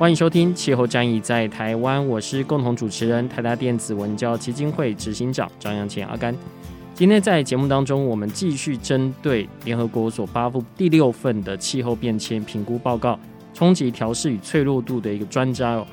欢迎收听《气候战役在台湾》，我是共同主持人台达电子文教基金会执行长张扬前阿甘。今天在节目当中，我们继续针对联合国所发布第六份的气候变迁评估报告，冲击调适与脆弱度的一个专家哦。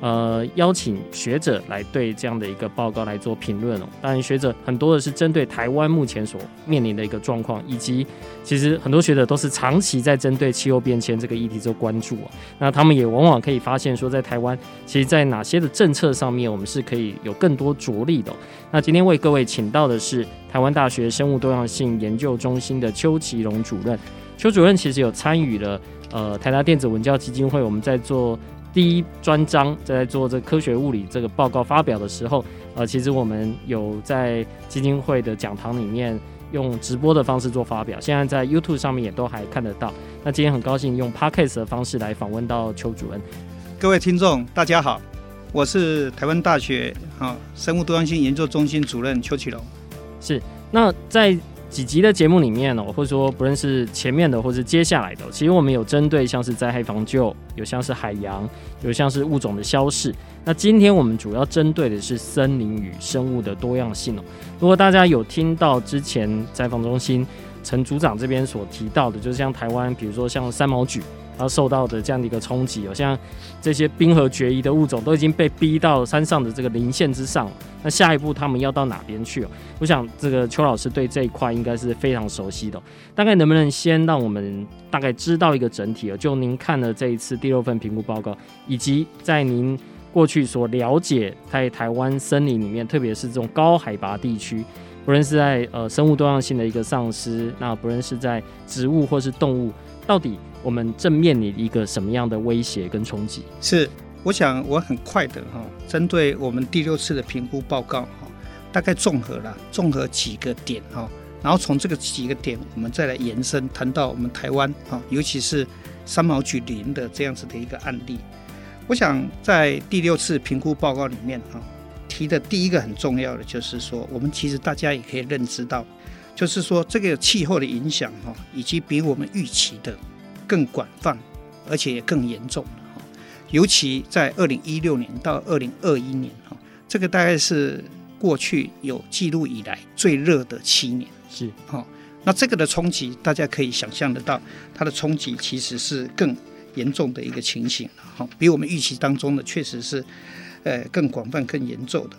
呃，邀请学者来对这样的一个报告来做评论哦。当然，学者很多的是针对台湾目前所面临的一个状况，以及其实很多学者都是长期在针对气候变迁这个议题做关注哦。那他们也往往可以发现说，在台湾，其实在哪些的政策上面，我们是可以有更多着力的。那今天为各位请到的是台湾大学生物多样性研究中心的邱其荣主任。邱主任其实有参与了呃台达电子文教基金会，我们在做。第一专章在做这科学物理这个报告发表的时候，呃，其实我们有在基金会的讲堂里面用直播的方式做发表，现在在 YouTube 上面也都还看得到。那今天很高兴用 Podcast 的方式来访问到邱主任。各位听众，大家好，我是台湾大学啊生物多样性研究中心主任邱启龙。是，那在。几集的节目里面呢，或者说不论是前面的，或是接下来的，其实我们有针对像是灾害防救，有像是海洋，有像是物种的消逝。那今天我们主要针对的是森林与生物的多样性哦。如果大家有听到之前灾防中心陈组长这边所提到的，就是像台湾，比如说像三毛举。它受到的这样的一个冲击，好像这些冰河决议的物种都已经被逼到山上的这个临线之上。那下一步他们要到哪边去？我想这个邱老师对这一块应该是非常熟悉的。大概能不能先让我们大概知道一个整体？就您看了这一次第六份评估报告，以及在您过去所了解在台湾森林里面，特别是这种高海拔地区，不论是在呃生物多样性的一个丧失，那不论是在植物或是动物，到底？我们正面临一个什么样的威胁跟冲击？是，我想我很快的哈，针对我们第六次的评估报告哈，大概综合了综合几个点哈，然后从这个几个点，我们再来延伸谈到我们台湾哈，尤其是三毛举林的这样子的一个案例。我想在第六次评估报告里面哈，提的第一个很重要的就是说，我们其实大家也可以认知到，就是说这个气候的影响哈，以及比我们预期的。更广泛，而且也更严重哈。尤其在二零一六年到二零二一年哈，这个大概是过去有记录以来最热的七年。是哈，那这个的冲击，大家可以想象得到，它的冲击其实是更严重的一个情形哈，比我们预期当中的确实是呃更广泛、更严重的。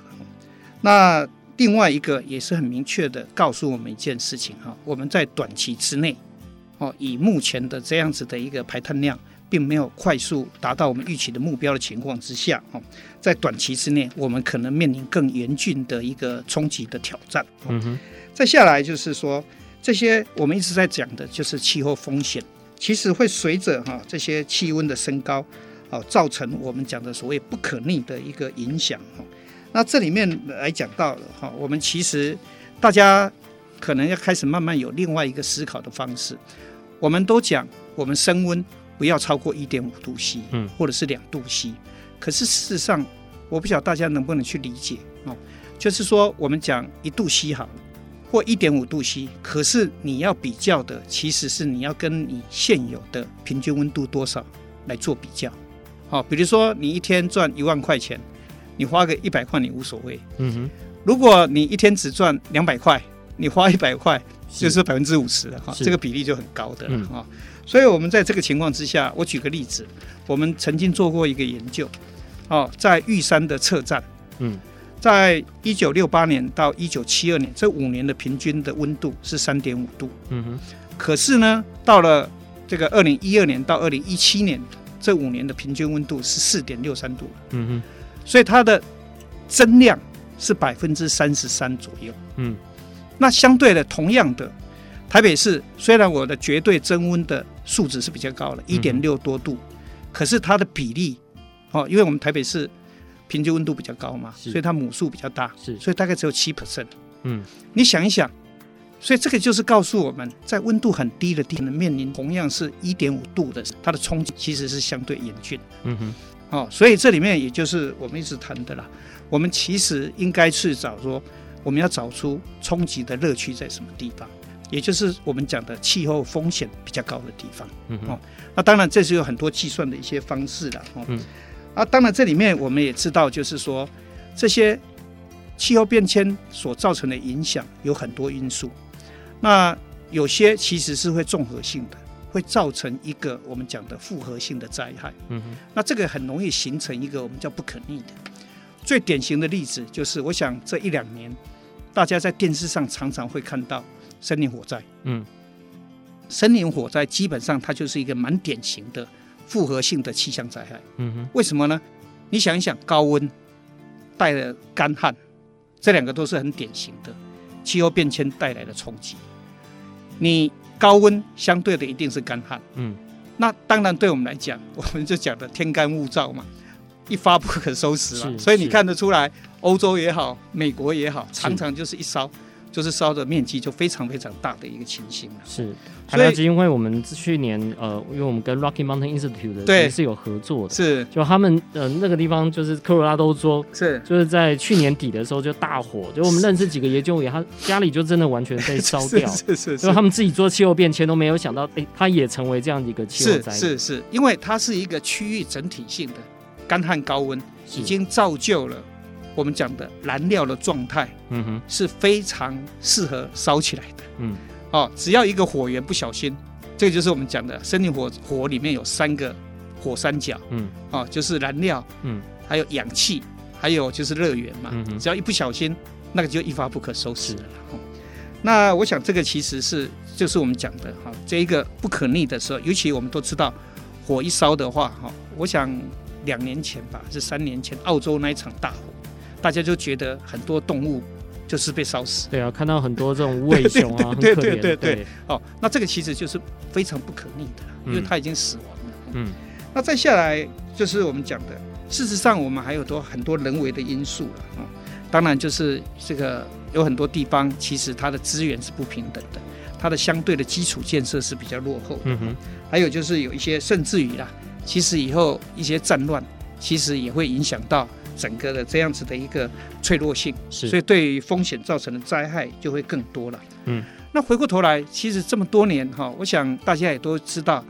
那另外一个也是很明确的告诉我们一件事情哈，我们在短期之内。哦，以目前的这样子的一个排碳量，并没有快速达到我们预期的目标的情况之下，哦，在短期之内，我们可能面临更严峻的一个冲击的挑战。嗯哼，再下来就是说，这些我们一直在讲的，就是气候风险，其实会随着哈这些气温的升高，哦，造成我们讲的所谓不可逆的一个影响。哈，那这里面来讲到了哈，我们其实大家可能要开始慢慢有另外一个思考的方式。我们都讲，我们升温不要超过一点五度 C，嗯，或者是两度 C。可是事实上，我不晓得大家能不能去理解哦。就是说，我们讲一度 C 好，或一点五度 C，可是你要比较的，其实是你要跟你现有的平均温度多少来做比较。好，比如说你一天赚一万块钱，你花个一百块你无所谓。嗯哼。如果你一天只赚两百块，你花一百块。就是百分之五十了哈，这个比例就很高的了嗯哈。所以我们在这个情况之下，我举个例子，我们曾经做过一个研究，哦，在玉山的测站，嗯，在一九六八年到一九七二年这五年的平均的温度是三点五度，嗯哼，可是呢，到了这个二零一二年到二零一七年这五年的平均温度是四点六三度，嗯哼，所以它的增量是百分之三十三左右。嗯，那相对的，同样的，台北市虽然我的绝对增温的数值是比较高了，一点六多度，可是它的比例，哦，因为我们台北市平均温度比较高嘛，所以它母数比较大，是。所以大概只有七 percent。嗯，你想一想，所以这个就是告诉我们在温度很低的地方，面临同样是一点五度的，它的冲击其实是相对严峻。嗯哼，哦，所以这里面也就是我们一直谈的啦。我们其实应该去找说，我们要找出冲击的乐趣在什么地方，也就是我们讲的气候风险比较高的地方。嗯哼，哦，那当然这是有很多计算的一些方式了。哦，嗯，啊，当然这里面我们也知道，就是说这些气候变迁所造成的影响有很多因素，那有些其实是会综合性的，会造成一个我们讲的复合性的灾害。嗯哼，那这个很容易形成一个我们叫不可逆的。最典型的例子就是，我想这一两年大家在电视上常常会看到森林火灾。嗯，森林火灾基本上它就是一个蛮典型的复合性的气象灾害。嗯哼，为什么呢？你想一想，高温带了干旱，这两个都是很典型的气候变迁带来的冲击。你高温相对的一定是干旱。嗯，那当然对我们来讲，我们就讲的天干物燥嘛，一发不可收拾了。所以你看得出来，欧洲也好，美国也好，常常就是一烧，就是烧的面积就非常非常大的一个情形了。是。台大基金会，我们去年呃，因为我们跟 Rocky Mountain Institute 的对也是有合作的，是就他们呃那个地方就是科罗拉多州，是就是在去年底的时候就大火，就我们认识几个研究员，他家里就真的完全被烧掉，是是是就他们自己做气候变迁都没有想到，哎，他也成为这样的一个气候灾难。是是，因为它是一个区域整体性的干旱高温，已经造就了我们讲的燃料的状态嗯哼，是非常适合烧起来的。嗯，哦，只要一个火源不小心，这个就是我们讲的森林火火里面有三个火三角，嗯，哦，就是燃料，嗯，还有氧气，还有就是热源嘛。嗯哼。只要一不小心，那个就一发不可收拾了。哦那我想这个其实是就是我们讲的哈，这一个不可逆的时候，尤其我们都知道，火一烧的话哈，我想两年前吧，是三年前澳洲那一场大火，大家就觉得很多动物就是被烧死。对啊，看到很多这种无尾熊啊，对很可怜，对对对对哦，那这个其实就是非常不可逆的啦，因为嗯它已经死亡了。嗯那再下来就是我们讲的，事实上我们还有多很多人为的因素了啊、哦。当然就是这个有很多地方其实它的资源是不平等的，它的相对的基础建设是比较落后的。嗯哼，还有就是有一些甚至于啦，其实以后一些战乱，其实也会影响到整个的这样子的一个脆弱性，是，所以对于风险造成的灾害就会更多了。嗯，那回过头来，其实这么多年哈，我想大家也都知道，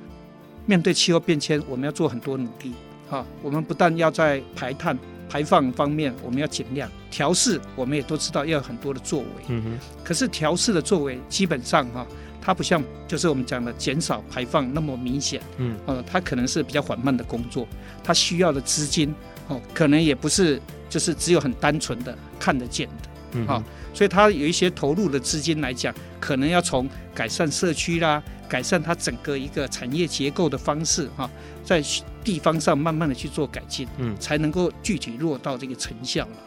面对气候变迁，我们要做很多努力。哈，我们不但要在排碳排放方面我们要尽量调试，我们也都知道要有很多的作为。嗯哼，可是调试的作为基本上哈，它不像就是我们讲的减少排放那么明显。嗯，呃，它可能是比较缓慢的工作，它需要的资金哦，可能也不是就是只有很单纯的看得见的。嗯好所以它有一些投入的资金来讲，可能要从改善社区啦，改善它整个一个产业结构的方式哈，在地方上慢慢的去做改进，嗯才能够具体落到这个成效了。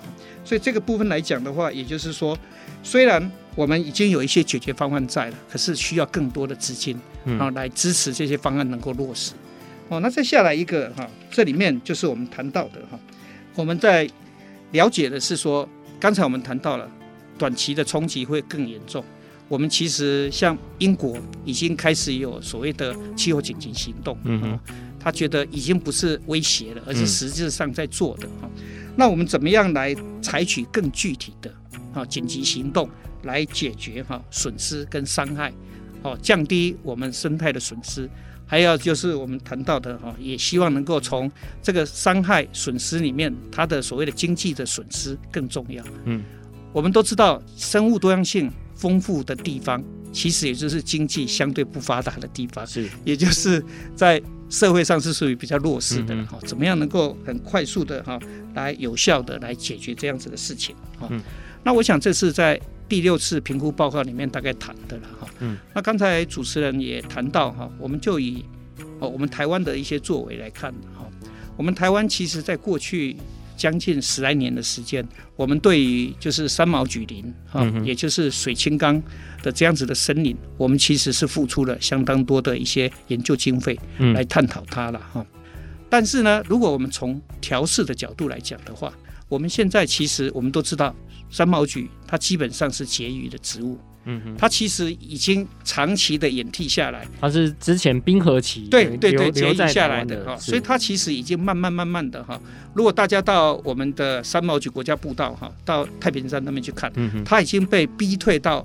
所以这个部分来讲的话，也就是说，虽然我们已经有一些解决方案在了，可是需要更多的资金嗯啊来支持这些方案能够落实。哦，那再下来一个哈，这里面就是我们谈到的哈，我们在了解的是说，刚才我们谈到了短期的冲击会更严重。我们其实像英国已经开始有所谓的气候紧急行动，嗯哼，他觉得已经不是威胁了，而是嗯实质上在做的哈。那我们怎么样来采取更具体的啊紧急行动来解决哈损失跟伤害，哦降低我们生态的损失，还有就是我们谈到的哈，也希望能够从这个伤害损失里面，它的所谓的经济的损失更重要。嗯，我们都知道生物多样性丰富的地方，其实也就是经济相对不发达的地方，是，也就是在社会上是属于比较弱势的哈、嗯。怎么样能够很快速的哈来有效的来解决这样子的事情哈、嗯？那我想这是在第六次评估报告里面大概谈的了哈。嗯，那刚才主持人也谈到哈，我们就以哦我们台湾的一些作为来看哈，我们台湾其实在过去。将近十来年的时间，我们对于就是三毛榉林哈、嗯，也就是水青冈的这样子的森林，我们其实是付出了相当多的一些研究经费来探讨它了哈、嗯。但是呢，如果我们从调试的角度来讲的话，我们现在其实我们都知道，山毛菊它基本上是结余的植物。嗯哼，它其实已经长期的演替下来，它是之前冰河期对对对结余下来的哈，所以它其实已经慢慢慢慢的哈。如果大家到我们的三毛菊国家步道哈，到太平山那边去看，它已经被逼退到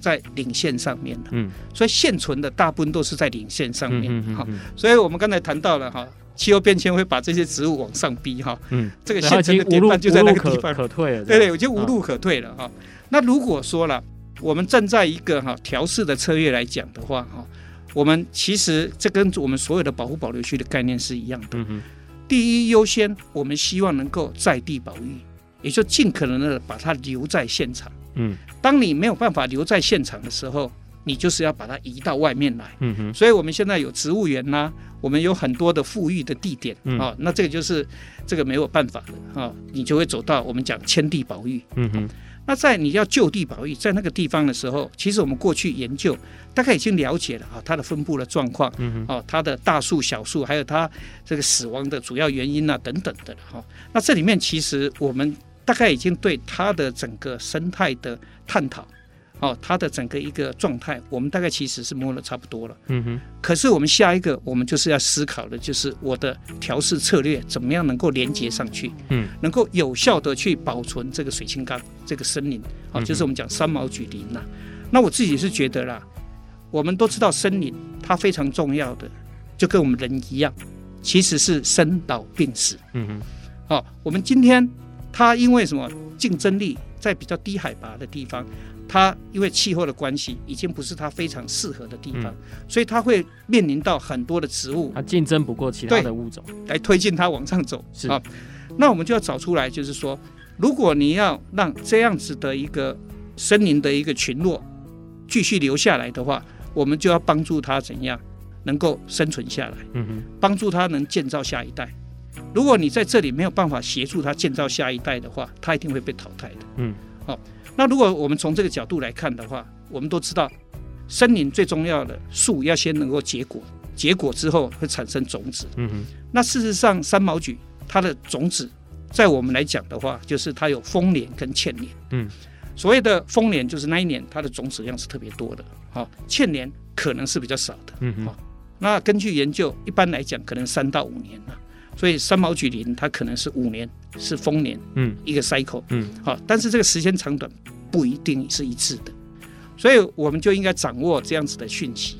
在领线上面了，嗯，所以现存的大部分都是在领线上面，哈，所以我们刚才谈到了哈，气候变迁会把这些植物往上逼哈，嗯，这个现存的典范就在那个地方可退了，对对，我就无路可退了哈。那如果说了。我们站在一个哈调试的策略来讲的话哈，我们其实这跟我们所有的保护保留区的概念是一样的。嗯第一优先，我们希望能够在地保育，也就尽可能的把它留在现场。嗯，当你没有办法留在现场的时候，你就是要把它移到外面来。嗯哼，所以我们现在有植物园呐，我们有很多的富裕的地点啊，那这个就是这个没有办法的啊，你就会走到我们讲迁地保育。嗯哼。那在你要就地保育，在那个地方的时候，其实我们过去研究大概已经了解了啊，它的分布的状况，嗯哦，它的大树、小树，还有它这个死亡的主要原因啊等等的哈。那这里面其实我们大概已经对它的整个生态的探讨。哦，它的整个一个状态，我们大概其实是摸得差不多了。嗯哼。可是我们下一个，我们就是要思考的，就是我的调试策略怎么样能够连接上去，嗯，能够有效的去保存这个水青冈这个森林，啊，就是我们讲三毛举林呐。那我自己是觉得啦，我们都知道森林它非常重要的，就跟我们人一样，其实是生老病死。嗯哼。好，我们今天它因为什么竞争力在比较低海拔的地方。它因为气候的关系，已经不是它非常适合的地方，嗯，所以它会面临到很多的植物，它竞争不过其他的物种来推进它往上走。是啊，那我们就要找出来，就是说，如果你要让这样子的一个森林的一个群落继续留下来的话，我们就要帮助它怎样能够生存下来，嗯哼，帮助它能建造下一代。如果你在这里没有办法协助它建造下一代的话，它一定会被淘汰的。嗯，好。那如果我们从这个角度来看的话，我们都知道，森林最重要的树要先能够结果，结果之后会产生种子。嗯哼。那事实上，三毛榉它的种子，在我们来讲的话，就是它有丰年跟欠年。嗯。所谓的丰年就是那一年它的种子量是特别多的，好，欠年可能是比较少的。嗯哼。好，那根据研究，一般来讲可能三到五年了。所以三毛榉林它可能是五年是丰年，嗯，一个 cycle，嗯，好，但是这个时间长短不一定是一致的，所以我们就应该掌握这样子的讯息，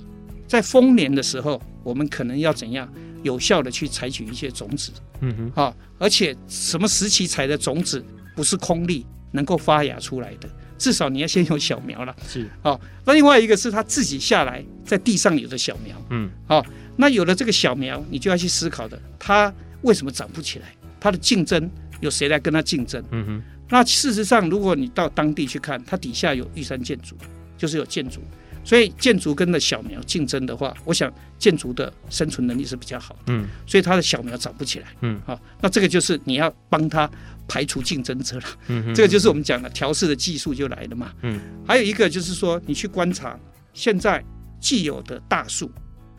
在丰年的时候，我们可能要怎样有效的去采取一些种子，嗯哼，好，而且什么时期采的种子不是空粒能够发芽出来的，至少你要先有小苗了，是，好，那另外一个是它自己下来在地上有的小苗，嗯，好，那有了这个小苗，你就要去思考的，它。为什么长不起来？它的竞争有谁来跟它竞争？嗯哼。那事实上，如果你到当地去看，它底下有玉山建筑，就是有建筑，所以建筑跟的小苗竞争的话，我想建筑的生存能力是比较好的。嗯。所以它的小苗长不起来。嗯。好，那这个就是你要帮它排除竞争者了。嗯哼。这个就是我们讲的调试的技术就来了嘛。嗯。还有一个就是说，你去观察现在既有的大树。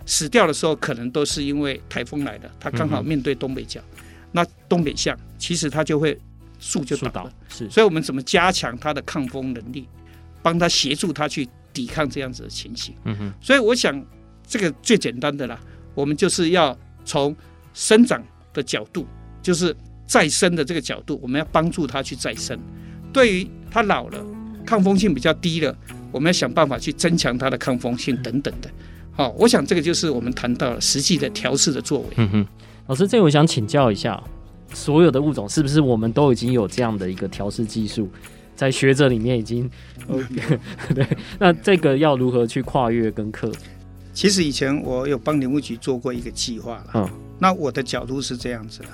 死掉的时候，可能都是因为台风来的，它刚好面对东北角，嗯、那东北向其实它就会树就倒了。是，所以我们怎么加强它的抗风能力，帮它协助它去抵抗这样子的情形。嗯哼。所以我想，这个最简单的啦，我们就是要从生长的角度，就是再生的这个角度，我们要帮助它去再生。对于它老了，抗风性比较低了，我们要想办法去增强它的抗风性等等的。好，我想这个就是我们谈到了实际的调试的作为。嗯哼，老师，这个我想请教一下，所有的物种是不是我们都已经有这样的一个调试技术，在学者里面已经 OK 对。那这个要如何去跨越跟克服？其实以前我有帮林务局做过一个计划了。嗯，那我的角度是这样子的，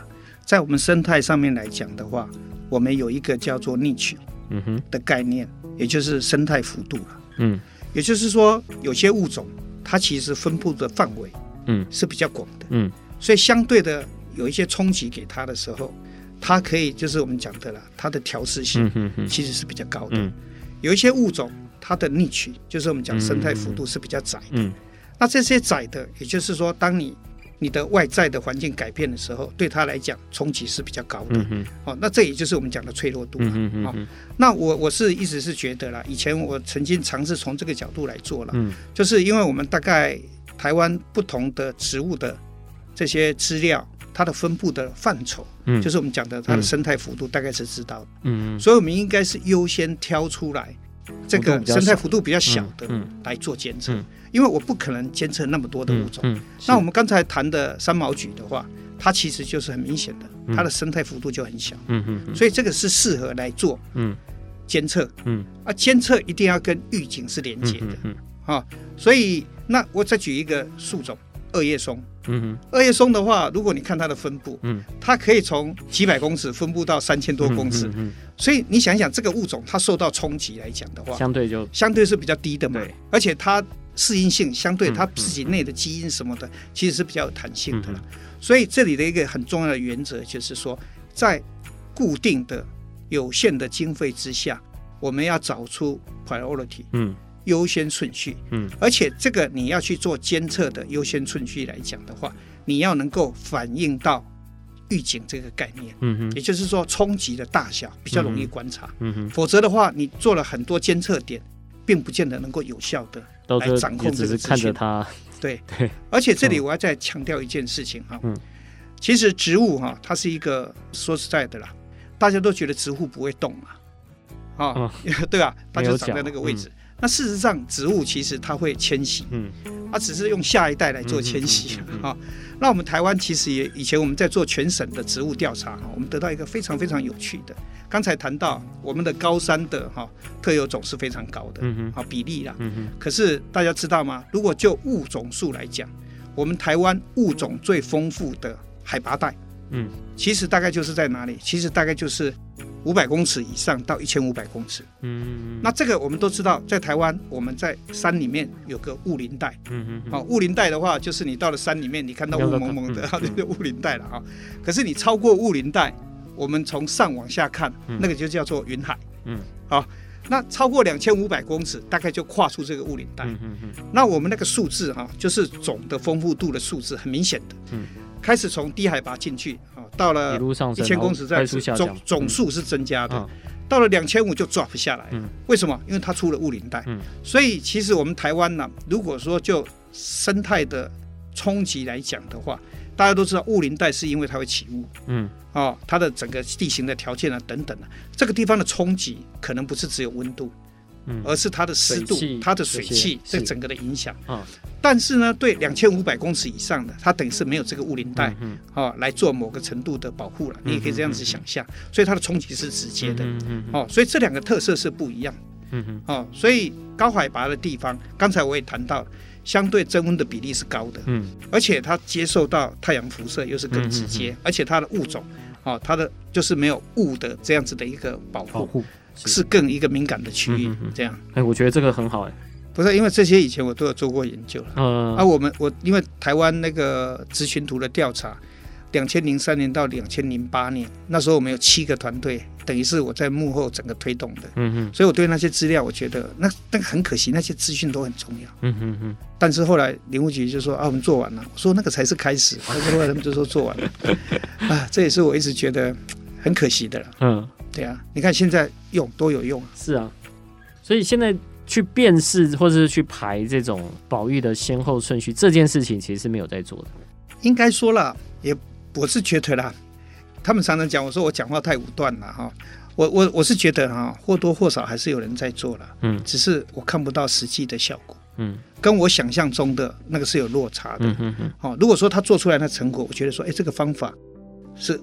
在我们生态上面来讲的话，我们有一个叫做 niche 嗯哼的概念，也就是生态幅度了。嗯，也就是说，有些物种它其实分布的范围嗯是比较广的。嗯，所以相对的有一些冲击给它的时候，它可以就是我们讲的了，它的调试性其实是比较高的。有一些物种它的 niche 就是我们讲生态幅度是比较窄的。嗯。那这些窄的，也就是说，当你你的外在的环境改变的时候，对它来讲冲击是比较高的。嗯哦，那这也就是我们讲的脆弱度了。嗯哦，那我我是一直是觉得啦，以前我曾经尝试从这个角度来做了。嗯。就是因为我们大概台湾不同的植物的这些资料，它的分布的范畴，嗯，就是我们讲的它的生态幅度，大概是知道的。嗯。所以我们应该是优先挑出来这个生态幅度比较小的来做监测。因为我不可能监测那么多的物种，嗯嗯、那我们刚才谈的三毛櫸的话，它其实就是很明显的，它的生态幅度就很小，嗯嗯，嗯。所以这个是适合来做嗯。监测，嗯，啊，监测一定要跟预警是连接的，嗯，啊，所以那我再举一个树种，二叶松，嗯哼，二叶松的话，如果你看它的分布，嗯，它可以从几百公尺分布到三千多公尺，嗯，所以你想一想这个物种它受到冲击来讲的话，相对就相对是比较低的嘛，对，而且它。适应性相对它自己内的基因什么的，其实是比较有弹性的了。所以这里的一个很重要的原则就是说，在固定的有限的经费之下，我们要找出 priority，嗯，优先顺序，嗯，而且这个你要去做监测的优先顺序来讲的话，你要能够反映到预警这个概念，嗯哼，也就是说冲击的大小比较容易观察，嗯哼，否则的话，你做了很多监测点，并不见得能够有效的。来掌控这个资讯，看着它，对。对，而且这里我要再强调一件事情哈，嗯，其实植物哈，它是一个说实在的啦，大家都觉得植物不会动嘛，啊，对吧？它就长在那个位置。那事实上，植物其实它会迁徙，嗯，它只是用下一代来做迁徙啊。那我们台湾其实也以前我们在做全省的植物调查哈，我们得到一个非常非常有趣的。刚才谈到我们的高山的哈特有种是非常高的，嗯啊，比例啦，嗯哼。可是大家知道吗？如果就物种数来讲，我们台湾物种最丰富的海拔带，嗯，其实大概就是在哪里？其实大概就是。五百公尺以上到一千五百公尺，嗯，那这个我们都知道，在台湾我们在山里面有个雾林带，嗯嗯，好，雾林带的话，就是你到了山里面，你看到雾蒙蒙的，啊，这 个雾林带了啊。可是你超过雾林带，我们从上往下看，那个就叫做云海，嗯，好，那超过两千五百公尺，大概就跨出这个雾林带，嗯嗯，那我们那个数字哈，就是总的丰富度的数字，很明显的，嗯，开始从低海拔进去。啊到了一千公尺再总总数是增加的，嗯、到了两千五就 drop 下来。嗯、为什么？因为它出了雾林带。嗯、所以其实我们台湾呢，如果说就生态的冲击来讲的话，大家都知道雾林带是因为它会起雾。嗯，哦，它的整个地形的条件啊等等啊，这个地方的冲击可能不是只有温度。而是它的湿度、它的水汽这整个的影响。但是呢，对两千五百公尺以上的，它等于是没有这个雾林带，哦，来做某个程度的保护了。你也可以这样子想象，所以它的冲击是直接的。哦，所以这两个特色是不一样。嗯哦，所以高海拔的地方，刚才我也谈到，相对增温的比例是高的。嗯。而且它接受到太阳辐射又是更直接，而且它的物种，哦，它的就是没有雾的这样子的一个保护。是更一个敏感的区域，这样。哎，我觉得这个很好，哎，不是因为这些以前我都有做过研究了。嗯，啊，我们我因为台湾那个咨询图的调查，两千零三年到两千零八年，那时候我们有七个团队，等于是我在幕后整个推动的。嗯嗯，所以我对那些资料，我觉得那那个很可惜，那些资讯都很重要。嗯嗯嗯。但是后来林务局就说啊，我们做完了。我说那个才是开始。后来他们就说做完了。啊，这也是我一直觉得很可惜的了。嗯。对啊，你看现在用多有用啊。是啊，所以现在去辨识或者是去排这种宝玉的先后顺序，这件事情其实是没有在做的。应该说了，也我是觉得啦，他们常常讲我说我讲话太武断了哈，我我我是觉得哈，或多或少还是有人在做了，嗯，只是我看不到实际的效果，嗯，跟我想象中的那个是有落差的，嗯嗯嗯。哦，如果说他做出来的成果，我觉得说，哎，这个方法是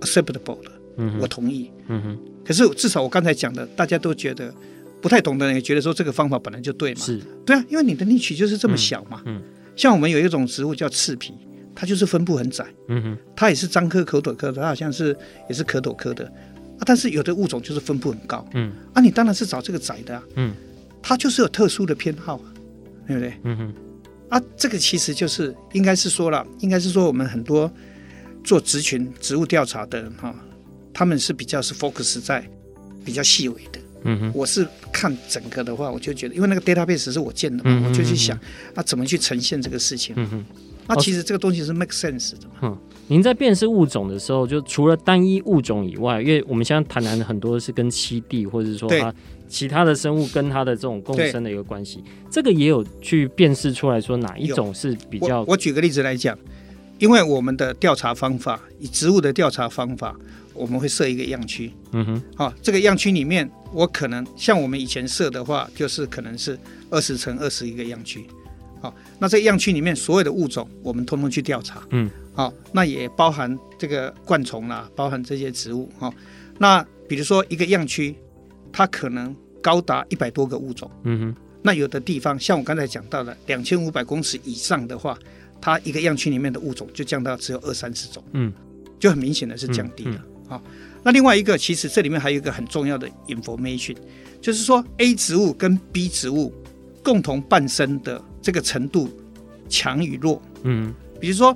acceptable 的。嗯，我同意。嗯哼，可是至少我刚才讲的，大家都觉得不太懂的人也觉得说这个方法本来就对嘛。是，对啊，因为你的 niche 就是这么小嘛。嗯，嗯像我们有一种植物叫刺皮，它就是分布很窄。嗯哼，它也是樟科壳斗科的，它好像是也是壳斗科的啊。但是有的物种就是分布很高。嗯，啊，你当然是找这个窄的啊。嗯，它就是有特殊的偏好啊，对不对？嗯哼，啊，这个其实就是应该是说了，应该是说我们很多做植群植物调查的人哈。他们是比较是 focus 在比较细微的，嗯哼，我是看整个的话，我就觉得，因为那个 database 是我建的嘛，我就去想啊，怎么去呈现这个事情，嗯哼，那、啊、其实这个东西是 make sense 的嘛。嗯，您在辨识物种的时候，就除了单一物种以外，因为我们现在谈谈的很多是跟栖地，或者是说它其他的生物跟它的这种共生的一个关系，这个也有去辨识出来说哪一种是比较。我，我举个例子来讲，因为我们的调查方法，以植物的调查方法。我们会设一个样区，嗯哼，好、哦，这个样区里面，我可能像我们以前设的话，就是可能是二十乘二十一个样区，好、哦，那这个样区里面所有的物种，我们通通去调查，嗯，好、哦，那也包含这个灌虫啦，包含这些植物，哈、哦，那比如说一个样区，它可能高达一百多个物种，嗯哼，那有的地方像我刚才讲到的两千五百公尺以上的话，它一个样区里面的物种就降到只有二三十种，嗯，就很明显的是降低了。嗯嗯好，那另外一个，其实这里面还有一个很重要的 information，就是说 A 植物跟 B 植物共同伴生的这个程度强与弱。嗯，比如说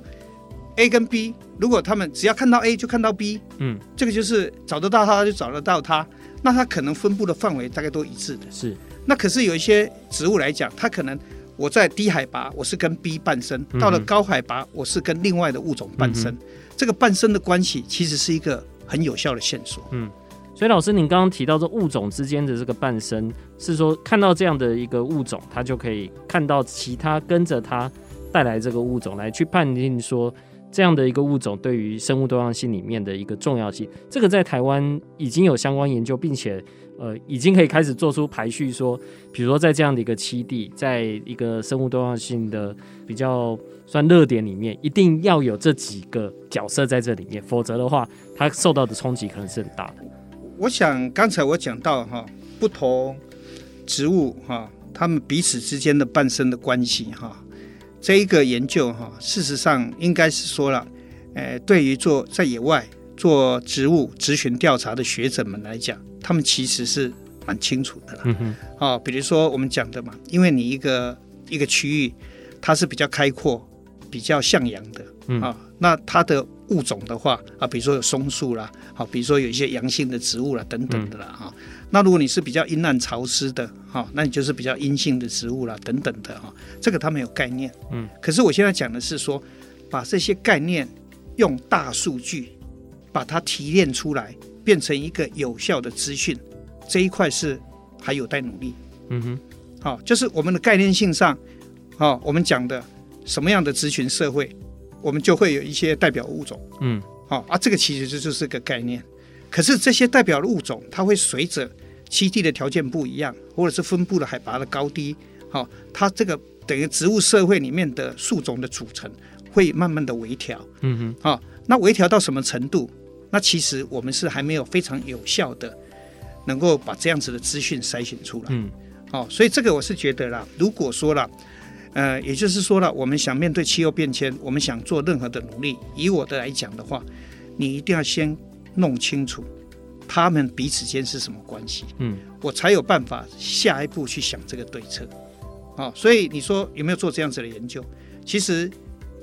A 跟 B，如果他们只要看到 A 就看到 B，嗯，这个就是找得到它就找得到它，那它可能分布的范围大概都一致的。是，那可是有一些植物来讲，它可能我在低海拔我是跟 B 伴生，到了高海拔我是跟另外的物种伴生，这个伴生的关系其实是一个。很有效的线索。嗯，所以老师，您刚刚提到这物种之间的这个伴生，是说看到这样的一个物种，它就可以看到其他跟着它带来这个物种，来去判定说这样的一个物种对于生物多样性里面的一个重要性。这个在台湾已经有相关研究，并且呃已经可以开始做出排序，说比如说在这样的一个栖地，在一个生物多样性的比较。算热点里面，一定要有这几个角色在这里面，否则的话，它受到的冲击可能是很大的。我想刚才我讲到哈，不同植物哈，它们彼此之间的伴生的关系哈，这一个研究哈，事实上应该是说了，呃，对于做在野外做植物植询调查的学者们来讲，他们其实是蛮清楚的了。嗯哼，啊，比如说我们讲的嘛，因为你一个一个区域，它是比较开阔。比较向阳的、嗯、啊，那它的物种的话啊，比如说有松树啦，好、啊，比如说有一些阳性的植物啦，等等的啦，哈。那如果你是比较阴暗潮湿的，哈、啊，那你就是比较阴性的植物啦，等等的，哈、啊。这个他们有概念，嗯。可是我现在讲的是说，把这些概念用大数据把它提炼出来，变成一个有效的资讯，这一块是还有待努力。嗯哼。好、啊，就是我们的概念性上，啊，我们讲的。什么样的质群社会，我们就会有一些代表物种。嗯，好啊，这个其实这就是个概念。可是这些代表的物种，它会随着栖地的条件不一样，或者是分布的海拔的高低，好，它这个等于植物社会里面的树种的组成会慢慢的微调。嗯哼，好，那微调到什么程度？那其实我们是还没有非常有效的能够把这样子的资讯筛选出来。嗯，好，所以这个我是觉得啦，如果说了。呃，也就是说了，我们想面对气候变迁，我们想做任何的努力，以我的来讲的话，你一定要先弄清楚他们彼此间是什么关系，嗯，我才有办法下一步去想这个对策。啊、哦，所以你说有没有做这样子的研究？其实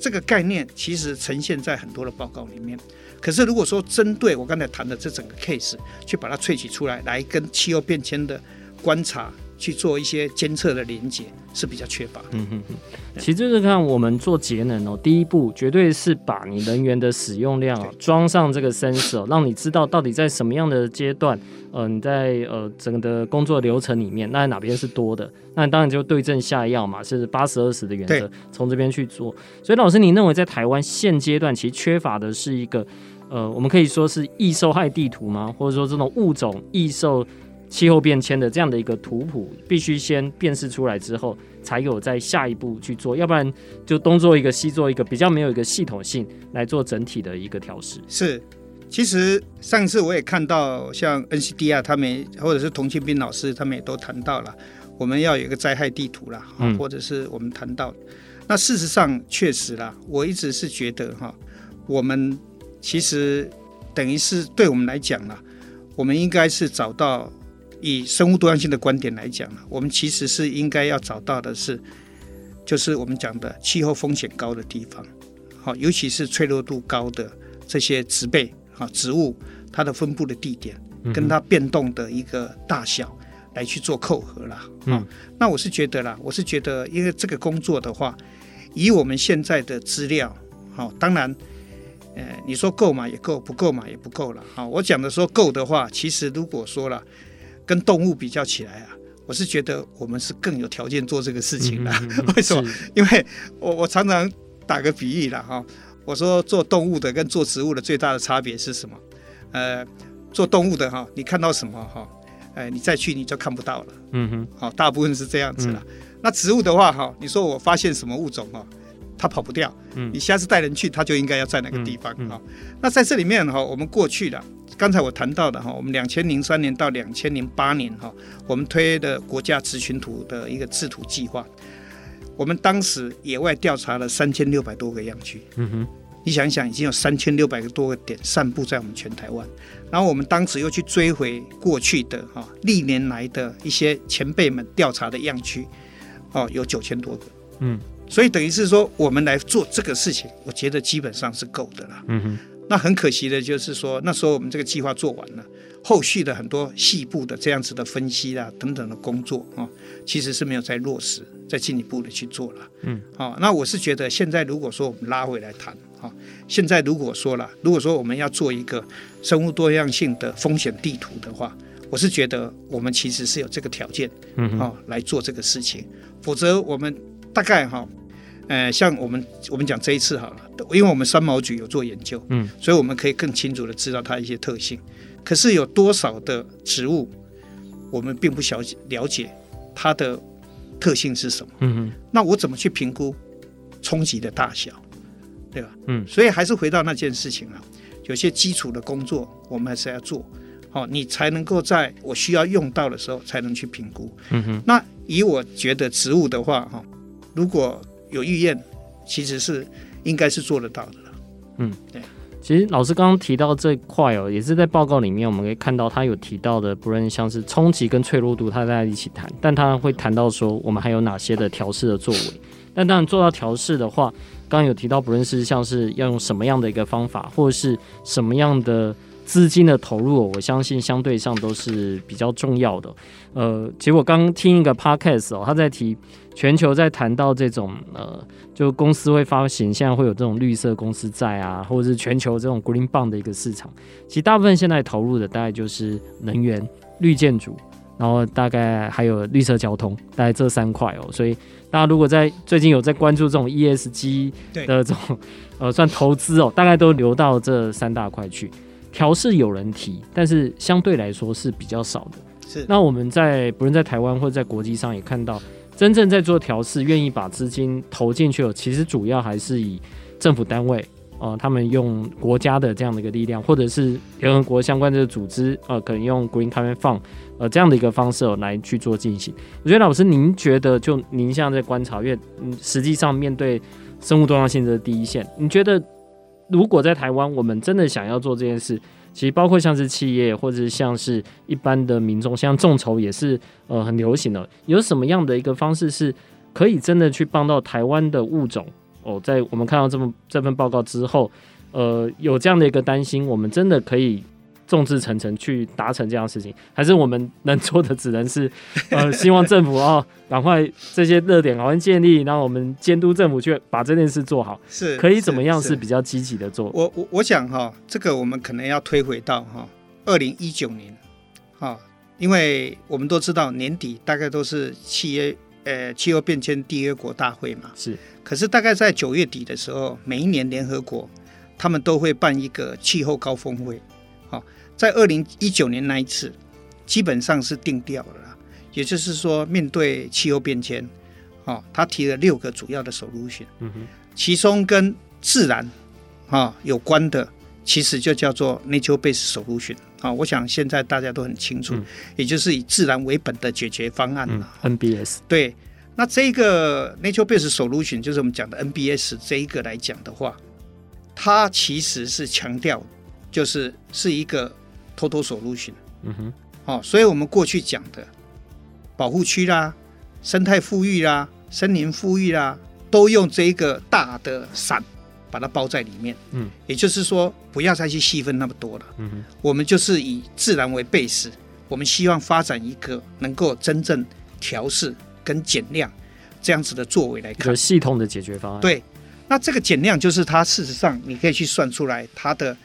这个概念其实呈现在很多的报告里面。可是如果说针对我刚才谈的这整个 case 去把它萃取出来，来跟气候变迁的观察。去做一些监测的连接是比较缺乏。嗯哼哼，其实就是看我们做节能哦，第一步绝对是把你能源的使用量装上这个 sensor，让你知道到底在什么样的阶段，呃，你在呃整个的工作流程里面，那哪边是多的，那当然就对症下药嘛，是八十二十的原则，从这边去做。所以老师，你认为在台湾现阶段其实缺乏的是一个呃，我们可以说是易受害地图吗？或者说这种物种易受气候变迁的这样的一个图谱，必须先辨识出来之后，才有在下一步去做，要不然就东做一个西做一个，比较没有一个系统性来做整体的一个调试。是，其实上次我也看到，像 NCDR 他们或者是童庆斌老师他们也都谈到了，我们要有一个灾害地图啦，嗯、或者是我们谈到，那事实上确实啦，我一直是觉得哈，我们其实等于是对我们来讲啦，我们应该是找到以生物多样性的观点来讲呢，我们其实是应该要找到的是，就是我们讲的气候风险高的地方，好，尤其是脆弱度高的这些植被。啊，植物它的分布的地点跟它变动的一个大小来去做扣合了。嗯，那我是觉得啦，我是觉得，因为这个工作的话，以我们现在的资料，好，当然，呃，你说够嘛也够，不够嘛也不够了。好，我讲的说够的话，其实如果说了跟动物比较起来啊，我是觉得我们是更有条件做这个事情的。为什么？因为我我常常打个比喻了哈。我说做动物的跟做植物的最大的差别是什么？呃，做动物的哈，你看到什么哈，哎，你再去你就看不到了。嗯哼，好，大部分是这样子了。嗯、那植物的话哈，你说我发现什么物种哈，它跑不掉。嗯，你下次带人去，它就应该要在那个地方哈、嗯嗯。那在这里面哈，我们过去的刚才我谈到的哈，我们两千零三年到两千零八年哈，我们推的国家植群图的一个制图计划，我们当时野外调查了三千六百多个样区。嗯哼。你想一想，已经有三千六百个多个点散布在我们全台湾，然后我们当时又去追回过去的哈历年来的一些前辈们调查的样区，哦，有九千多个，嗯，所以等于是说我们来做这个事情，我觉得基本上是够的了，嗯哼。那很可惜的就是说，那时候我们这个计划做完了，后续的很多细部的这样子的分析啦等等的工作啊，其实是没有再落实，再进一步的去做了，嗯，好，那我是觉得现在如果说我们拉回来谈。好，现在如果说了，如果说我们要做一个生物多样性的风险地图的话，我是觉得我们其实是有这个条件，嗯，好来做这个事情。否则我们大概哈，呃，像我们我们讲这一次好了，因为我们三毛局有做研究，嗯，所以我们可以更清楚的知道它一些特性。可是有多少的植物，我们并不了解了解它的特性是什么？嗯哼，那我怎么去评估冲击的大小？对吧？嗯，所以还是回到那件事情了。有些基础的工作我们还是要做，好，你才能够在我需要用到的时候才能去评估。嗯哼。那以我觉得植物的话，哈，如果有预验，其实是应该是做得到的。嗯，对。其实老师刚刚提到这块哦，也是在报告里面我们可以看到，他有提到的，不论像是冲击跟脆弱度，他在一起谈，但他会谈到说我们还有哪些的调试的作为。但当然做到调试的话，刚刚有提到，不论是像是要用什么样的一个方法，或者是什么样的资金的投入，我相信相对上都是比较重要的。呃，其实我刚听一个 podcast 哦，他在提全球在谈到这种呃，就公司会发行，现在会有这种绿色公司债啊，或者是全球这种 green bond 的一个市场。其实大部分现在投入的大概就是能源、绿建筑，然后大概还有绿色交通，大概这三块哦，所以。大家如果在最近有在关注这种 ESG 的这种呃算投资哦，大概都流到这三大块去。调试有人提，但是相对来说是比较少的。是。那我们在不论在台湾或者在国际上也看到，真正在做调试、愿意把资金投进去的，其实主要还是以政府单位。呃，他们用国家的这样的一个力量，或者是联合国相关的组织，呃，可能用 Green Climate Fund，呃，这样的一个方式、呃、来去做进行。我觉得老师，您觉得就您现在在观察，因为嗯，实际上面对生物多样性的第一线，你觉得如果在台湾，我们真的想要做这件事，其实包括像是企业，或者是像是一般的民众，像众筹也是呃很流行的，有什么样的一个方式是可以真的去帮到台湾的物种？哦，在我们看到这么这份报告之后，呃，有这样的一个担心，我们真的可以众志成城去达成这样的事情，还是我们能做的只能是，呃，希望政府啊，赶快这些热点赶快建立，然后我们监督政府去把这件事做好，是可以怎么样是比较积极的做？我我我想哈，这个我们可能要推回到哈二零一九年，哈，因为我们都知道年底大概都是企业。呃，气候变迁缔约国大会嘛，是。可是大概在九月底的时候，每一年联合国他们都会办一个气候高峰会。好，在二零一九年那一次，基本上是定调了。也就是说，面对气候变迁，啊，他提了六个主要的 solution。嗯哼。其中跟自然啊有关的，其实就叫做 Nature Based Solution 啊。我想现在大家都很清楚，嗯、也就是以自然为本的解决方案了。嗯、NBS 对，那这个 Nature Based Solution 就是我们讲的 NBS 这一个来讲的话，它其实是强调就是是一个 Total Solution。嗯哼，哦，所以我们过去讲的保护区啦、生态富裕啦、森林富裕啦，都用这一个大的伞把它包在里面。嗯，也就是说，不要再去细分那么多了。嗯哼，我们就是以自然为 base，我们希望发展一个能够真正调试跟减量这样子的作为来看，系统的解决方案。对，那这个减量就是它事实上你可以去算出来它的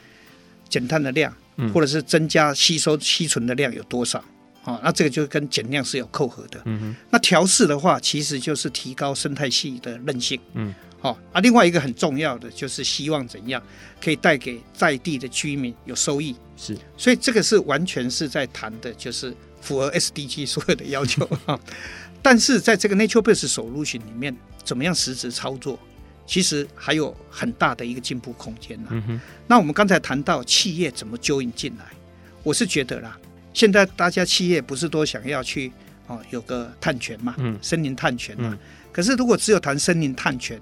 减碳的量。或者是增加吸收吸存的量有多少？啊，那这个就跟减量是有扣合的。那调试的话，其实就是提高生态系的韧性。嗯。好啊，另外一个很重要的就是希望怎样可以带给在地的居民有收益。是。所以这个是完全是在谈的，就是符合 SDG 所有的要求 啊。但是在这个 Nature Based Solution 里面，怎么样实质操作？其实还有很大的一个进步空间呢、那我们刚才谈到企业怎么 join 进来，我是觉得啦，现在大家企业不是都想要去哦有个碳权嘛，嗯、森林碳权嘛。嗯、可是如果只有谈森林碳权，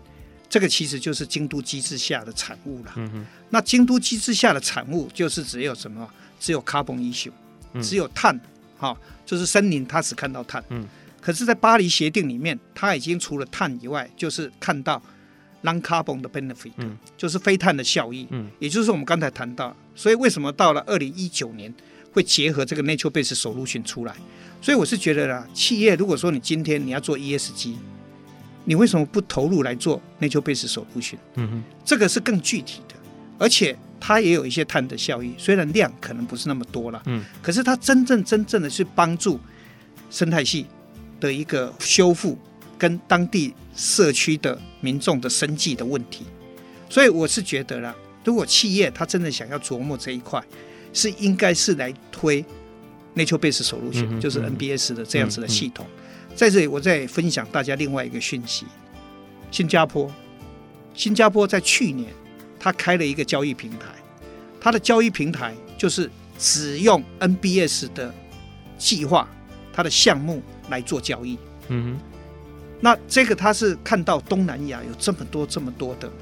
这个其实就是京都机制下的产物了。嗯、哼那京都机制下的产物就是只有什么？只有 carbon issue，、嗯、只有碳，哈、哦，就是森林它只看到碳。嗯、可是，在巴黎协定里面，它已经除了碳以外，就是看到。Non-carbon 的 benefit，嗯，就是非碳的效益，嗯，也就是我们刚才谈到，所以为什么到了二零一九年会结合这个 Nature Based Solution 出来？所以我是觉得啦，企业如果说你今天你要做 ESG，你为什么不投入来做 Nature Based Solution？嗯哼，这个是更具体的，而且它也有一些碳的效益，虽然量可能不是那么多了，嗯，可是它真正真正的是帮助生态系的一个修复。跟当地社区的民众的生计的问题，所以我是觉得啦，如果企业他真的想要琢磨这一块，是应该是来推 Nature Based Solution，嗯嗯、就是 NBS 的这样子的系统。在这里，我再分享大家另外一个讯息：新加坡，新加坡在去年他开了一个交易平台，它的交易平台就是只用 NBS 的计划，它的项目来做交易。嗯哼。那这个他是看到东南亚有这么多这么多的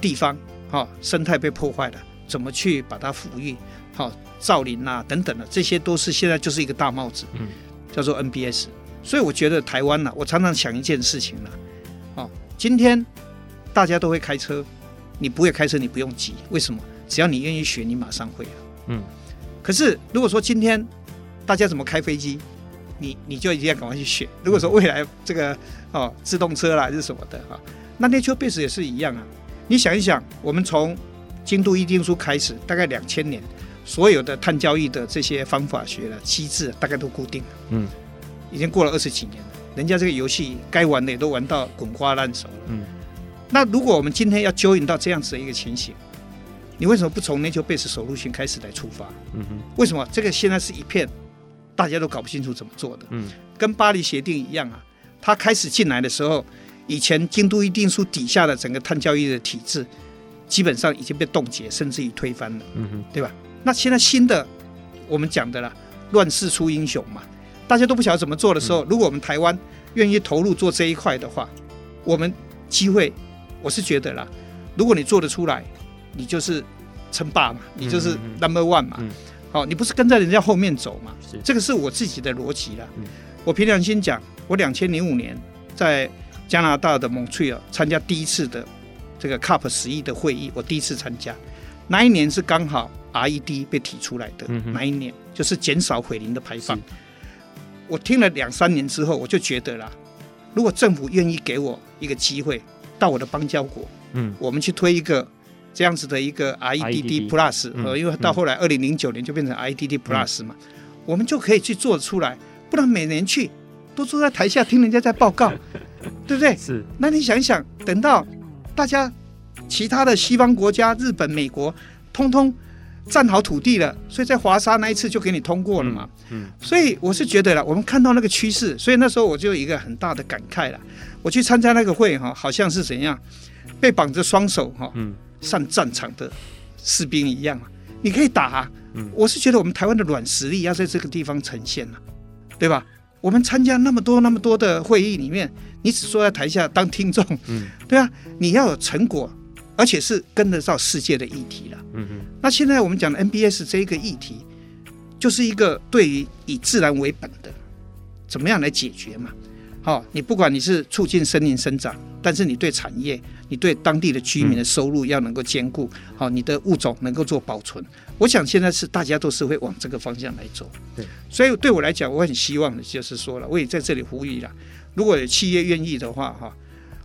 地方，哈，生态被破坏了，怎么去把它抚育，好，造林啊等等的，这些都是现在就是一个大帽子，嗯，叫做 NBS。所以我觉得台湾呢，我常常想一件事情呢，哦，今天大家都会开车，你不会开车你不用急，为什么？只要你愿意学，你马上会了，嗯。可是如果说今天大家怎么开飞机？你你就一定要赶快去选。如果说未来这个哦自动车啦还是什么的哈，那 Nature Based 也是一样啊。你想一想，我们从京都议定书开始，大概两千年，所有的碳交易的这些方法学了机制，大概都固定了。嗯，已经过了二十几年了，人家这个游戏该玩的也都玩到滚瓜烂熟了。嗯，那如果我们今天要 join 到这样子的一个情形，你为什么不从 Nature Based Solution 开始来出发？嗯哼，为什么这个现在是一片？大家都搞不清楚怎么做的，嗯，跟巴黎协定一样啊。他开始进来的时候，以前京都议定书底下的整个碳交易的体制，基本上已经被冻结，甚至于推翻了，嗯哼，对吧？那现在新的，我们讲的啦，乱世出英雄嘛，大家都不晓得怎么做的时候，嗯、如果我们台湾愿意投入做这一块的话，我们机会，我是觉得啦，如果你做得出来，你就是称霸嘛，你就是 number one 嘛。嗯嗯好，你不是跟在人家后面走嘛？是这个是我自己的逻辑了。嗯、我凭良心讲，我两千零五年在加拿大的蒙特利尔参加第一次的这个 Cup 十一的会议，我第一次参加，那一年是刚好 RED 被提出来的，嗯、那一年就是减少毁林的排放。我听了两三年之后，我就觉得啦，如果政府愿意给我一个机会，到我的邦交国，嗯，我们去推一个。这样子的一个 I E D D Plus，呃，因为到后来二零零九年就变成 I E D D Plus 嘛，嗯、我们就可以去做出来，不然每年去都坐在台下听人家在报告，对不对？是。那你想一想，等到大家其他的西方国家，日本、美国，通通占好土地了，所以在华沙那一次就给你通过了嘛。嗯。嗯，所以我是觉得了，我们看到那个趋势，所以那时候我就有一个很大的感慨了。我去参加那个会哈，好像是怎样被绑着双手哈。嗯。上战场的士兵一样啊，你可以打啊。嗯，我是觉得我们台湾的软实力要在这个地方呈现了，对吧？我们参加那么多那么多的会议里面，你只坐在台下当听众，嗯，对啊，你要有成果，而且是跟得上世界的议题了。嗯嗯。那现在我们讲的 NBS 这一个议题，就是一个对于以自然为本的，怎么样来解决嘛？好，你不管你是促进森林生长，但是你对产业，你对当地的居民的收入要能够兼顾，好，你的物种能够做保存。我想现在是大家都是会往这个方向来走。对，所以对我来讲，我很希望的就是说了，我也在这里呼吁了，如果有企业愿意的话，哈，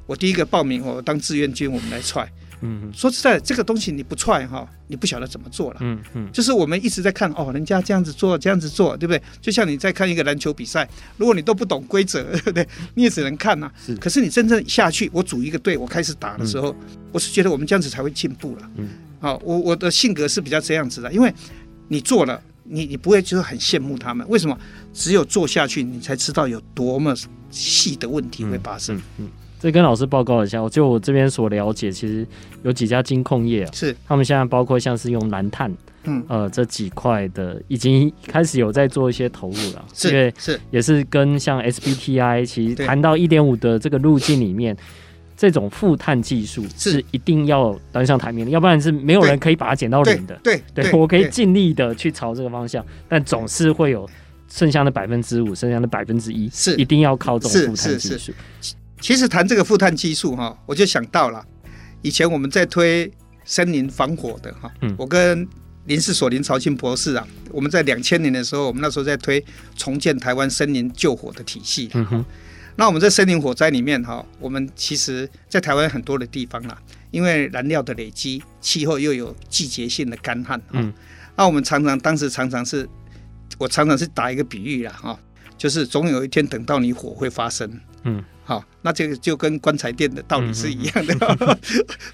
我第一个报名，我当志愿军，我们来踹。嗯，说实在，这个东西你不踹哈，你不晓得怎么做了。嗯嗯，就是我们一直在看哦，人家这样子做，这样子做，对不对？就像你在看一个篮球比赛，如果你都不懂规则，对不对？你也只能看呐、啊。是。可是你真正下去，我组一个队，我开始打的时候，嗯、我是觉得我们这样子才会进步了。嗯。好，我我的性格是比较这样子的，因为你做了，你你不会就是很羡慕他们。为什么？只有做下去，你才知道有多么细的问题会发生。嗯。嗯嗯这跟老师报告一下，就我这边所了解，其实有几家金控业啊，是他们现在包括像是用蓝碳，嗯，呃，这几块的已经开始有在做一些投入了，是，是也是跟像 SBTI 其实谈到一点五的这个路径里面，这种负碳技术是一定要端上台面的，要不然是没有人可以把它减到零的。对对，对，对，我可以尽力的去朝这个方向，但总是会有剩下的百分之五，剩下的百分之一是一定要靠这种负碳技术。其实谈这个负碳技术哈，我就想到了以前我们在推森林防火的哈，我跟林氏所林朝庆博士啊，我们在两千年的时候，我们那时候在推重建台湾森林救火的体系。嗯哼那我们在森林火灾里面哈，我们其实在台湾很多的地方啦，因为燃料的累积，气候又有季节性的干旱，嗯，那我们常常当时常常是，我常常是打一个比喻啦哈，就是总有一天等到你火会发生，嗯。好，那这个就跟棺材店的道理是一样的，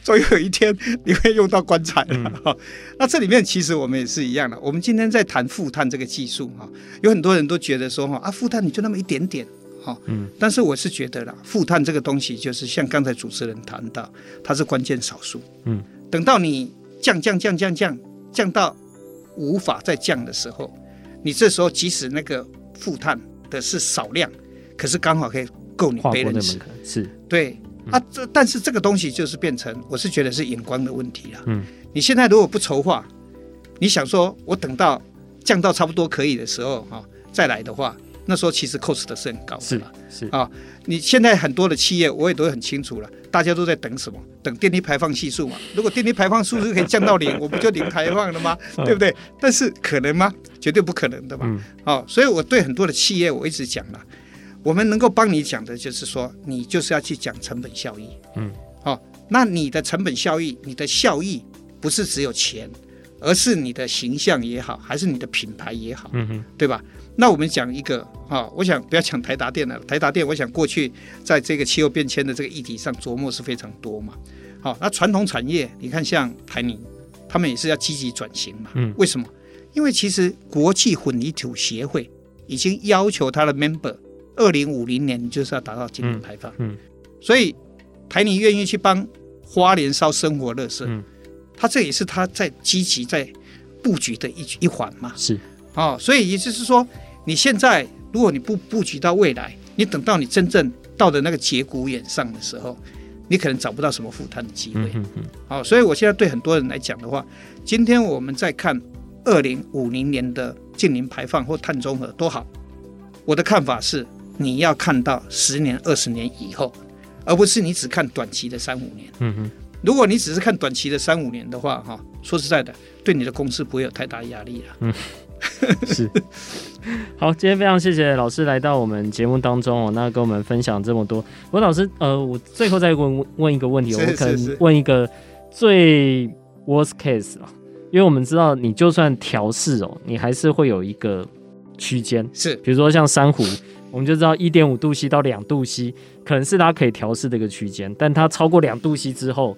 总、嗯、有一天你会用到棺材了。哈、嗯，那这里面其实我们也是一样的。我们今天在谈负碳这个技术，哈，有很多人都觉得说，哈啊，负碳你就那么一点点，哈，嗯，但是我是觉得啦，负碳这个东西就是像刚才主持人谈到，它是关键少数，嗯，等到你降降降降降降到无法再降的时候，你这时候即使那个负碳的是少量，可是刚好可以。够你背的是是对、嗯、啊，这但是这个东西就是变成，我是觉得是眼光的问题了。嗯，你现在如果不筹划，你想说我等到降到差不多可以的时候哈、哦，再来的话，那时候其实 cost 的是很高的。是是啊、哦，你现在很多的企业我也都很清楚了，大家都在等什么？等电力排放系数嘛。如果电力排放系数可以降到零，我不就零排放了吗？对不对？但是可能吗？绝对不可能的嘛。嗯。哦，所以我对很多的企业我一直讲了。我们能够帮你讲的就是说，你就是要去讲成本效益。嗯，好、哦，那你的成本效益，你的效益不是只有钱，而是你的形象也好，还是你的品牌也好，嗯哼，对吧？那我们讲一个啊、哦，我想不要讲台达电了，台达电，我想过去在这个气候变迁的这个议题上琢磨是非常多嘛。好、哦，那传统产业，你看像台泥，他们也是要积极转型嘛。嗯，为什么？因为其实国际混凝土协会已经要求他的 member。二零五零年，你就是要达到净零排放。嗯，嗯，所以台泥愿意去帮花莲烧生活垃圾，嗯，他这也是他在积极在布局的一一环嘛。是，哦，所以也就是说，你现在如果你不布局到未来，你等到你真正到的那个节骨眼上的时候，你可能找不到什么负碳的机会。嗯嗯，嗯。好，所以我现在对很多人来讲的话，今天我们在看二零五零年的净零排放或碳中和多好，我的看法是。你要看到十年、二十年以后，而不是你只看短期的三五年。嗯哼，如果你只是看短期的三五年的话，哈，说实在的，对你的公司不会有太大压力了。嗯，是。好，今天非常谢谢老师来到我们节目当中哦，那跟我们分享这么多。不过老师，呃，我最后再问问一个问题，我可能问一个最 worst case 啊，因为我们知道你就算调试哦，你还是会有一个区间，是，比如说像珊瑚。我们就知道一点五度 C 到两度 C 可能是它可以调试的一个区间，但它超过两度 C 之后，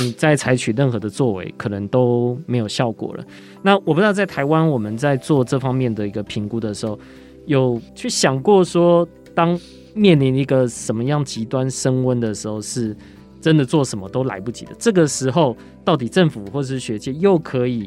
你再采取任何的作为，可能都没有效果了。那我不知道在台湾我们在做这方面的一个评估的时候，有去想过说，当面临一个什么样极端升温的时候，是真的做什么都来不及的。这个时候，到底政府或是学界又可以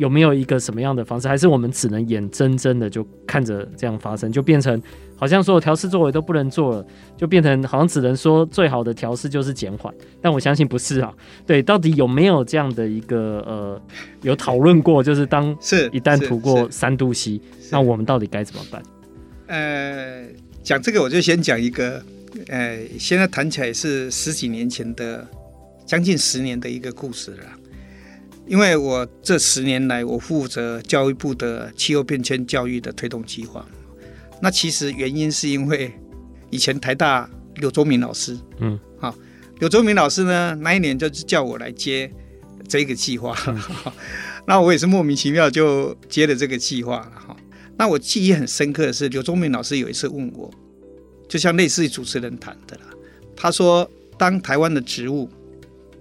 有没有一个什么样的方式？还是我们只能眼睁睁的就看着这样发生，就变成好像所有调试作为都不能做了，就变成好像只能说最好的调试就是减缓。但我相信不是啊。对，到底有没有这样的一个呃，有讨论过？就是当是一旦突过三度 C，那我们到底该怎么办？呃，讲这个我就先讲一个，呃，现在谈起来是十几年前的，将近十年的一个故事了。因为我这十年来，我负责教育部的气候变迁教育的推动计划。那其实原因是因为以前台大柳宗明老师，嗯，好，柳宗明老师呢，那一年就是叫我来接这个计划，嗯、那我也是莫名其妙就接了这个计划了哈。那我记忆很深刻的是，刘宗明老师有一次问我，就像类似于主持人谈的啦。他说：“当台湾的植物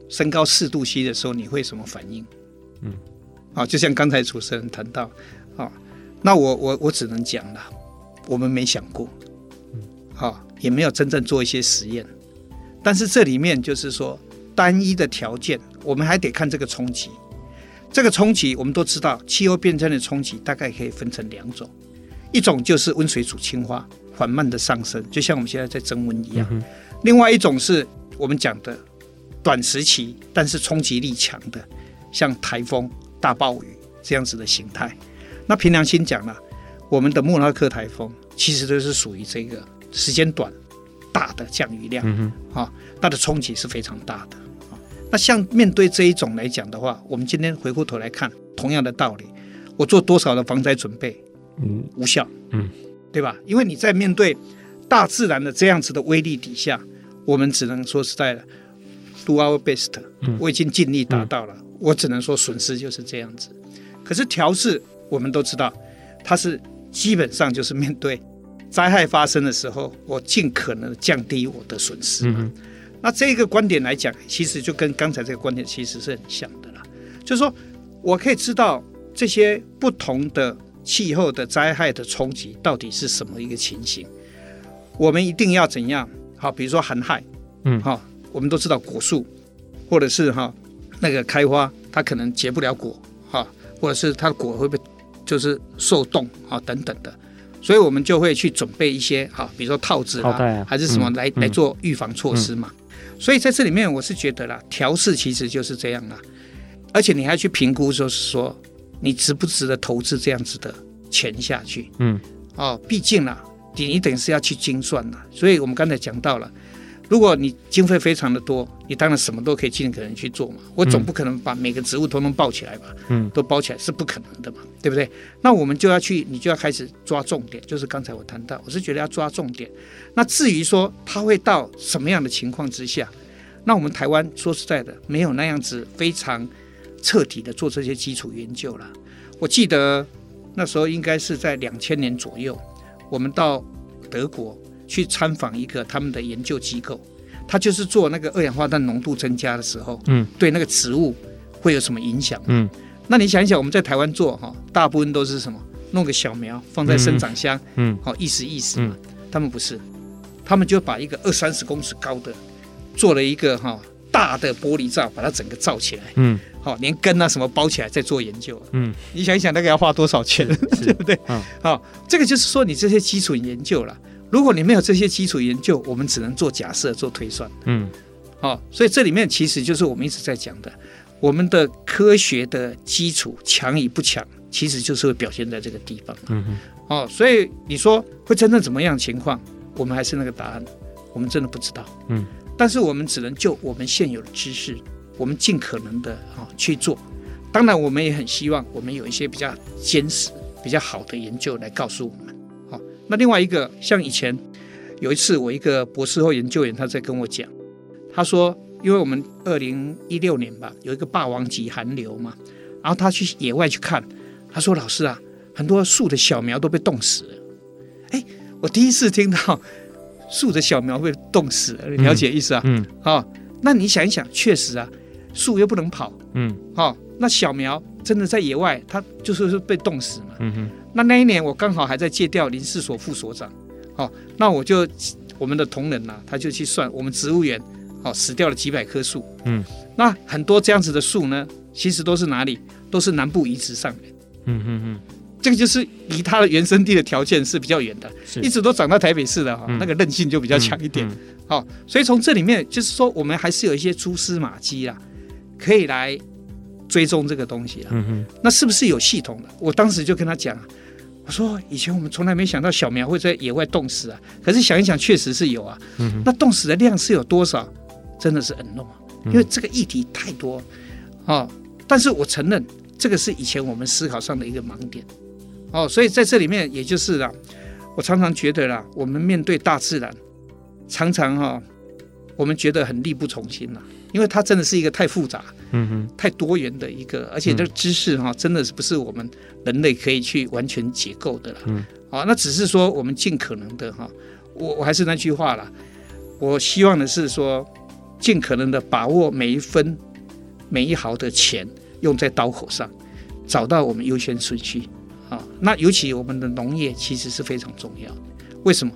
升高四度 C 的时候，你会什么反应？”嗯，啊，就像刚才主持人谈到，啊，那我我我只能讲了，我们没想过，嗯，啊，也没有真正做一些实验。但是这里面就是说，单一的条件，我们还得看这个冲击。这个冲击，我们都知道，气候变迁的冲击大概可以分成两种，一种就是温水煮青蛙缓慢的上升，就像我们现在在增温一样；嗯、另外一种是我们讲的短时期但是冲击力强的，像台风、大暴雨这样子的形态。那凭良心讲了，我们的莫拉克台风其实都是属于这个时间短、大的降雨量，嗯、啊，它的冲击是非常大的。啊那像面对这一种来讲的话，我们今天回过头来看，同样的道理，我做多少的防灾准备，嗯，无效，嗯，对吧？因为你在面对大自然的这样子的威力底下，我们只能说实在的，do our best，我已经尽力达到了，嗯，我只能说损失就是这样子。可是调试，我们都知道，它是基本上就是面对灾害发生的时候，我尽可能降低我的损失嘛。嗯那这个观点来讲，其实就跟刚才这个观点其实是很像的啦。就是说，我可以知道这些不同的气候的灾害的冲击到底是什么一个情形。我们一定要怎样？好，比如说寒害，嗯，好，我们都知道果树或者是哈那个开花，它可能结不了果，哈，或者是它的果会不会就是受冻啊等等的。所以我们就会去准备一些哈，比如说套子啦，啊、还是什么来、嗯、来做预防措施嘛。嗯所以在这里面，我是觉得啦，调试其实就是这样啦，而且你还要去评估，就是说你值不值得投资这样子的钱下去，嗯，哦，毕竟啦，你你等于是要去精算啦。所以我们刚才讲到了。如果你经费非常的多，你当然什么都可以尽可能去做嘛。我总不可能把每个植物通通抱起来吧？嗯，都包起来是不可能的嘛，对不对？那我们就要去，你就要开始抓重点，就是刚才我谈到，我是觉得要抓重点。那至于说它会到什么样的情况之下，那我们台湾说实在的，没有那样子非常彻底的做这些基础研究了。我记得那时候应该是在两千年左右，我们到德国。去参访一个他们的研究机构，他就是做那个二氧化碳浓度增加的时候，嗯，对那个植物会有什么影响？嗯，那你想一想，我们在台湾做哈，大部分都是什么？弄个小苗放在生长箱，嗯，好意思意思嘛。他们不是，他们就把一个二三十公尺高的做了一个哈大的玻璃罩，把它整个罩起来，嗯，好连根啊什么包起来再做研究，嗯，你想一想那个要花多少钱，对不对？好，这个就是说你这些基础研究了。如果你没有这些基础研究，我们只能做假设、做推算。嗯，好、哦，所以这里面其实就是我们一直在讲的，我们的科学的基础强与不强，其实就是会表现在这个地方。嗯哼，哦，所以你说会真正怎么样情况，我们还是那个答案，我们真的不知道。嗯，但是我们只能就我们现有的知识，我们尽可能的啊、哦、去做。当然，我们也很希望我们有一些比较坚实、比较好的研究来告诉我们。那另外一个，像以前有一次，我一个博士后研究员他在跟我讲，他说，因为我们二零一六年吧，有一个霸王级寒流嘛，然后他去野外去看，他说：“老师啊，很多树的小苗都被冻死了。”哎，我第一次听到树的小苗被冻死了，了解意思啊？嗯，好、哦，那你想一想，确实啊，树又不能跑，嗯，好、哦，那小苗真的在野外，它就是被冻死嘛，嗯哼。那那一年我刚好还在借调林试所副所长，好，那我就我们的同仁呐、啊，他就去算我们植物园哦，死掉了几百棵树。嗯，那很多这样子的树呢，其实都是哪里？都是南部移植上来。嗯嗯嗯，这个就是离它的原生地的条件是比较远的，一直都长到台北市的哈，嗯那个韧性就比较强一点。嗯嗯好，所以从这里面就是说，我们还是有一些蛛丝马迹啦，可以来追踪这个东西啊。嗯嗯，那是不是有系统的？我当时就跟他讲啊，我说以前我们从来没想到小苗会在野外冻死啊，可是想一想，确实是有啊。嗯，那冻死的量是有多少？真的是啊，嗯因为这个议题太多哦。但是我承认，这个是以前我们思考上的一个盲点哦。所以在这里面，也就是啦，我常常觉得啦，我们面对大自然，常常哈、哦，我们觉得很力不从心啦，因为它真的是一个太复杂。嗯哼，太多元的一个，而且这个知识哈，真的是不是我们人类可以去完全解构的了。嗯，好，那只是说我们尽可能的哈，我我还是那句话啦，我希望的是说，尽可能的把握每一分每一毫的钱用在刀口上，找到我们优先顺序啊。那尤其我们的农业其实是非常重要的，为什么？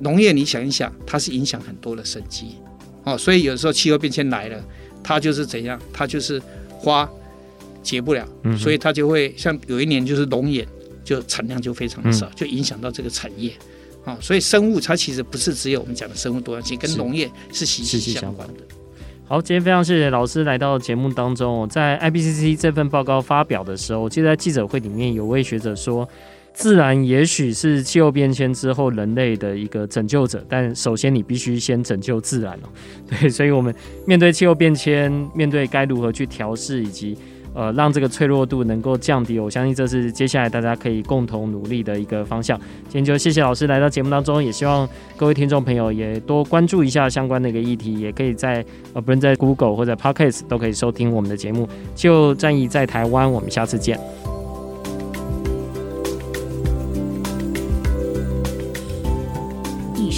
农业你想一想，它是影响很多的生机哦，所以有时候气候变迁来了。它就是怎样？它就是花结不了，嗯、所以它就会像有一年就是龙眼，就产量就非常的少，嗯、就影响到这个产业啊、哦。所以生物它其实不是只有我们讲的生物多样性，跟农业是息息相关的。好，今天非常谢谢老师来到节目当中。在 IPCC 这份报告发表的时候，我记得在记者会里面有位学者说。自然也许是气候变迁之后人类的一个拯救者，但首先你必须先拯救自然哦。对，所以我们面对气候变迁，面对该如何去调试，以及呃让这个脆弱度能够降低，我相信这是接下来大家可以共同努力的一个方向。今天就谢谢老师来到节目当中，也希望各位听众朋友也多关注一下相关的一个议题，也可以在呃不论在 Google 或者 Podcast 都可以收听我们的节目。气候战役在台湾，我们下次见。